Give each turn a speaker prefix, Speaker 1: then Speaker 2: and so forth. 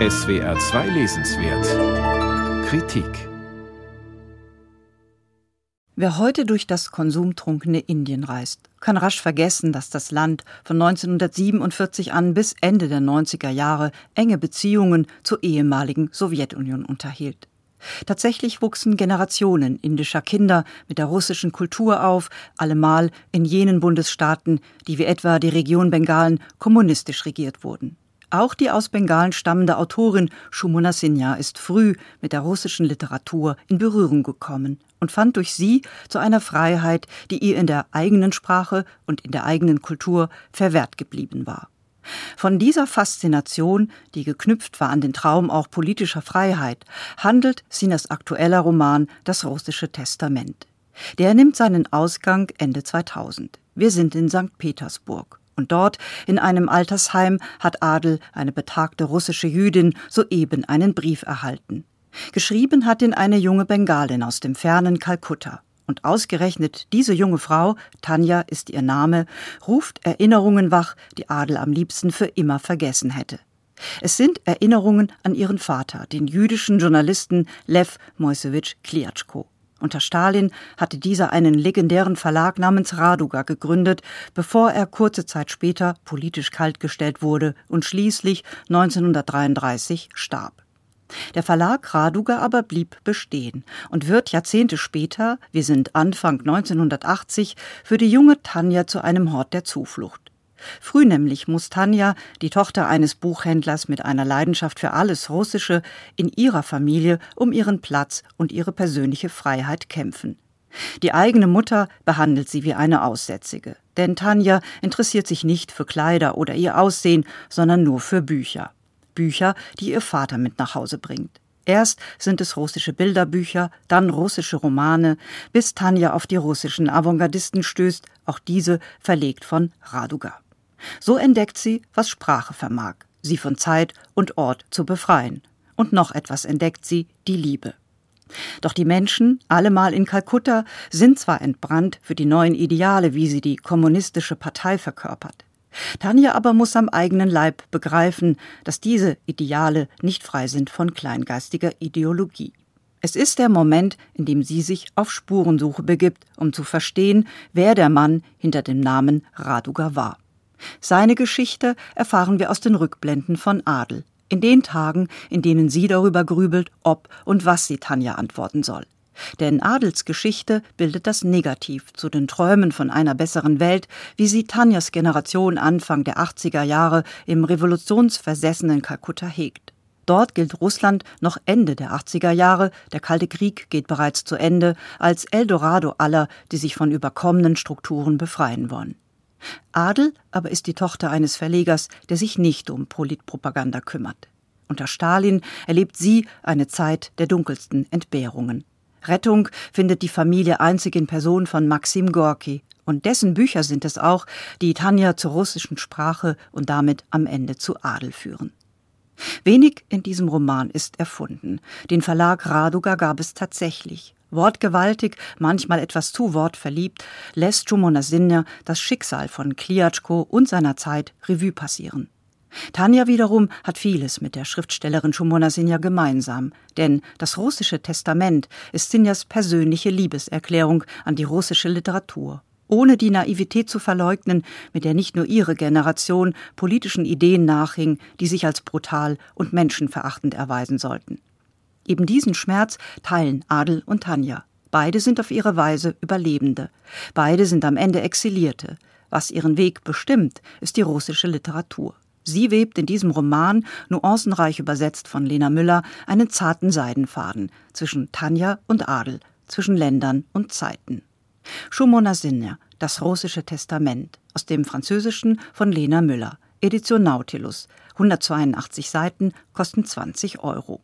Speaker 1: SWR 2 Lesenswert Kritik
Speaker 2: Wer heute durch das konsumtrunkene Indien reist, kann rasch vergessen, dass das Land von 1947 an bis Ende der 90er Jahre enge Beziehungen zur ehemaligen Sowjetunion unterhielt. Tatsächlich wuchsen Generationen indischer Kinder mit der russischen Kultur auf, allemal in jenen Bundesstaaten, die wie etwa die Region Bengalen kommunistisch regiert wurden. Auch die aus Bengalen stammende Autorin Shumona Sinha ist früh mit der russischen Literatur in Berührung gekommen und fand durch sie zu einer Freiheit, die ihr in der eigenen Sprache und in der eigenen Kultur verwehrt geblieben war. Von dieser Faszination, die geknüpft war an den Traum auch politischer Freiheit, handelt Sinas aktueller Roman Das russische Testament. Der nimmt seinen Ausgang Ende 2000. Wir sind in St. Petersburg. Und dort, in einem Altersheim, hat Adel, eine betagte russische Jüdin, soeben einen Brief erhalten. Geschrieben hat ihn eine junge Bengalin aus dem fernen Kalkutta. Und ausgerechnet diese junge Frau, Tanja ist ihr Name, ruft Erinnerungen wach, die Adel am liebsten für immer vergessen hätte. Es sind Erinnerungen an ihren Vater, den jüdischen Journalisten Lev Moisewitsch Kliatschko. Unter Stalin hatte dieser einen legendären Verlag namens Raduga gegründet, bevor er kurze Zeit später politisch kaltgestellt wurde und schließlich 1933 starb. Der Verlag Raduga aber blieb bestehen und wird Jahrzehnte später, wir sind Anfang 1980, für die junge Tanja zu einem Hort der Zuflucht. Früh nämlich muss Tanja, die Tochter eines Buchhändlers mit einer Leidenschaft für alles Russische, in ihrer Familie um ihren Platz und ihre persönliche Freiheit kämpfen. Die eigene Mutter behandelt sie wie eine Aussätzige, denn Tanja interessiert sich nicht für Kleider oder ihr Aussehen, sondern nur für Bücher. Bücher, die ihr Vater mit nach Hause bringt. Erst sind es russische Bilderbücher, dann russische Romane, bis Tanja auf die russischen Avantgardisten stößt, auch diese verlegt von Raduga. So entdeckt sie, was Sprache vermag, sie von Zeit und Ort zu befreien. Und noch etwas entdeckt sie, die Liebe. Doch die Menschen, allemal in Kalkutta, sind zwar entbrannt für die neuen Ideale, wie sie die kommunistische Partei verkörpert. Tanja aber muss am eigenen Leib begreifen, dass diese Ideale nicht frei sind von kleingeistiger Ideologie. Es ist der Moment, in dem sie sich auf Spurensuche begibt, um zu verstehen, wer der Mann hinter dem Namen Raduga war. Seine Geschichte erfahren wir aus den Rückblenden von Adel, in den Tagen, in denen sie darüber grübelt, ob und was sie Tanja antworten soll. Denn Adels Geschichte bildet das Negativ zu den Träumen von einer besseren Welt, wie sie Tanjas Generation Anfang der 80er Jahre im revolutionsversessenen Kalkutta hegt. Dort gilt Russland noch Ende der 80er Jahre, der Kalte Krieg geht bereits zu Ende, als Eldorado aller, die sich von überkommenen Strukturen befreien wollen. Adel aber ist die Tochter eines Verlegers, der sich nicht um Politpropaganda kümmert. Unter Stalin erlebt sie eine Zeit der dunkelsten Entbehrungen. Rettung findet die Familie einzig in Person von Maxim Gorki, und dessen Bücher sind es auch, die Tanja zur russischen Sprache und damit am Ende zu Adel führen. Wenig in diesem Roman ist erfunden. Den Verlag Raduga gab es tatsächlich. Wortgewaltig, manchmal etwas zu wortverliebt, lässt Shumona Sinja das Schicksal von Kliatschko und seiner Zeit Revue passieren. Tanja wiederum hat vieles mit der Schriftstellerin Shumona Sinja gemeinsam, denn das russische Testament ist Sinjas persönliche Liebeserklärung an die russische Literatur, ohne die Naivität zu verleugnen, mit der nicht nur ihre Generation politischen Ideen nachhing, die sich als brutal und menschenverachtend erweisen sollten. Eben diesen Schmerz teilen Adel und Tanja. Beide sind auf ihre Weise Überlebende. Beide sind am Ende Exilierte. Was ihren Weg bestimmt, ist die russische Literatur. Sie webt in diesem Roman, nuancenreich übersetzt von Lena Müller, einen zarten Seidenfaden zwischen Tanja und Adel, zwischen Ländern und Zeiten. Shumona Sinja, Das russische Testament, aus dem Französischen von Lena Müller, Edition Nautilus, 182 Seiten, kosten 20 Euro.